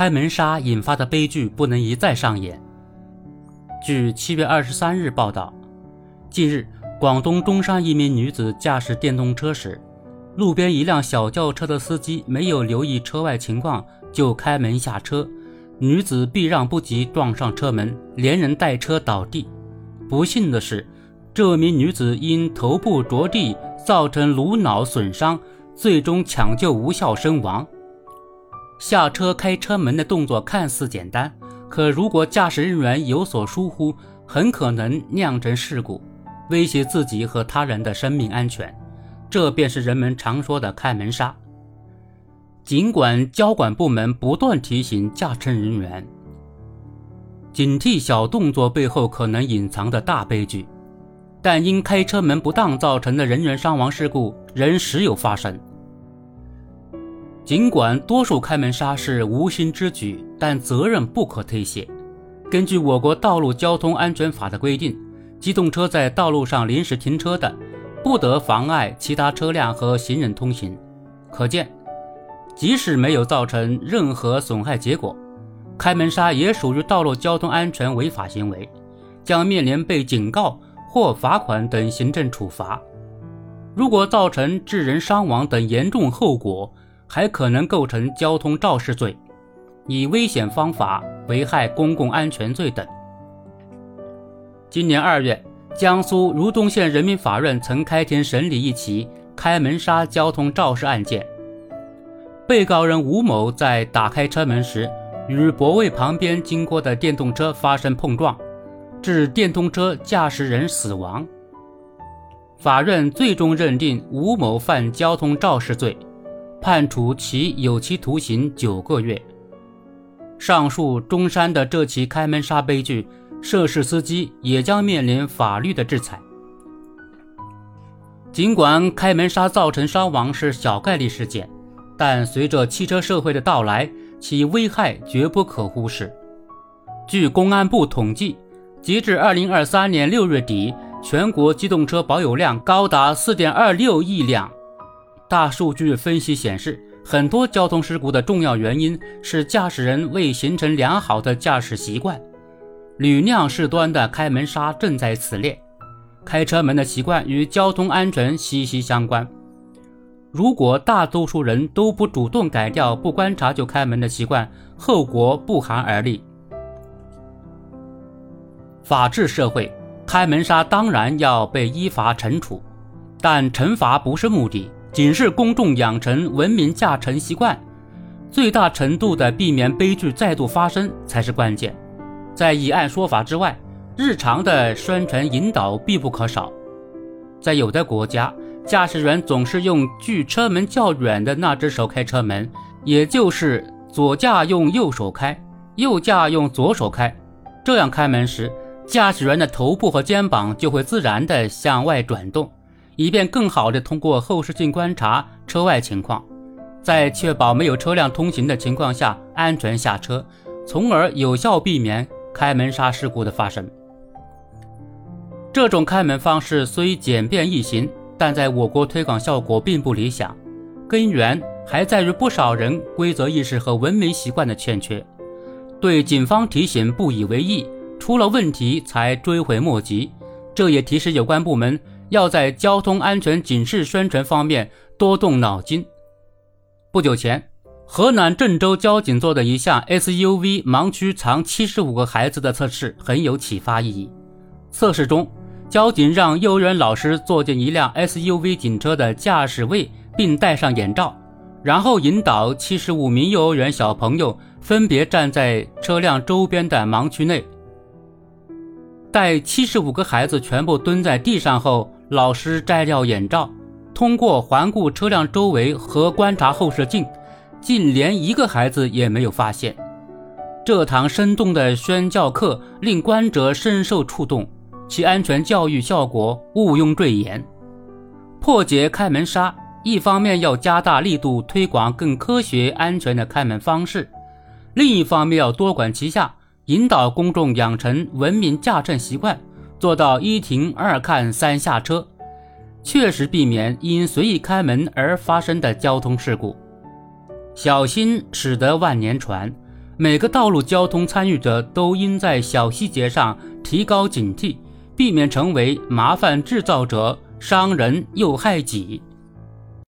开门杀引发的悲剧不能一再上演。据七月二十三日报道，近日，广东中山一名女子驾驶电动车时，路边一辆小轿车的司机没有留意车外情况就开门下车，女子避让不及撞上车门，连人带车倒地。不幸的是，这名女子因头部着地造成颅脑损伤，最终抢救无效身亡。下车开车门的动作看似简单，可如果驾驶人员有所疏忽，很可能酿成事故，威胁自己和他人的生命安全。这便是人们常说的“开门杀”。尽管交管部门不断提醒驾乘人员，警惕小动作背后可能隐藏的大悲剧，但因开车门不当造成的人员伤亡事故仍时有发生。尽管多数开门杀是无心之举，但责任不可推卸。根据我国道路交通安全法的规定，机动车在道路上临时停车的，不得妨碍其他车辆和行人通行。可见，即使没有造成任何损害结果，开门杀也属于道路交通安全违法行为，将面临被警告或罚款等行政处罚。如果造成致人伤亡等严重后果，还可能构成交通肇事罪、以危险方法危害公共安全罪等。今年二月，江苏如东县人民法院曾开庭审理一起开门杀交通肇事案件。被告人吴某在打开车门时，与泊位旁边经过的电动车发生碰撞，致电动车驾驶人死亡。法院最终认定吴某犯交通肇事罪。判处其有期徒刑九个月。上述中山的这起开门杀悲剧，涉事司机也将面临法律的制裁。尽管开门杀造成伤亡是小概率事件，但随着汽车社会的到来，其危害绝不可忽视。据公安部统计，截至二零二三年六月底，全国机动车保有量高达四点二六亿辆。大数据分析显示，很多交通事故的重要原因是驾驶人未形成良好的驾驶习惯。屡酿事端的开门杀正在此列。开车门的习惯与交通安全息息相关。如果大多数人都不主动改掉不观察就开门的习惯，后果不寒而栗。法治社会，开门杀当然要被依法惩处，但惩罚不是目的。警示公众养成文明驾乘习惯，最大程度的避免悲剧再度发生才是关键。在以案说法之外，日常的宣传引导必不可少。在有的国家，驾驶员总是用距车门较远的那只手开车门，也就是左驾用右手开，右驾用左手开。这样开门时，驾驶员的头部和肩膀就会自然地向外转动。以便更好地通过后视镜观察车外情况，在确保没有车辆通行的情况下安全下车，从而有效避免开门杀事故的发生。这种开门方式虽简便易行，但在我国推广效果并不理想，根源还在于不少人规则意识和文明习惯的欠缺，对警方提醒不以为意，出了问题才追悔莫及。这也提示有关部门。要在交通安全警示宣传方面多动脑筋。不久前，河南郑州交警做的一项 SUV 盲区藏七十五个孩子的测试很有启发意义。测试中，交警让幼儿园老师坐进一辆 SUV 警车的驾驶位，并戴上眼罩，然后引导七十五名幼儿园小朋友分别站在车辆周边的盲区内。待七十五个孩子全部蹲在地上后，老师摘掉眼罩，通过环顾车辆周围和观察后视镜，竟连一个孩子也没有发现。这堂生动的宣教课令观者深受触动，其安全教育效果毋庸赘言。破解开门杀，一方面要加大力度推广更科学安全的开门方式，另一方面要多管齐下，引导公众养成文明驾乘习惯。做到一停二看三下车，确实避免因随意开门而发生的交通事故。小心驶得万年船，每个道路交通参与者都应在小细节上提高警惕，避免成为麻烦制造者，伤人又害己。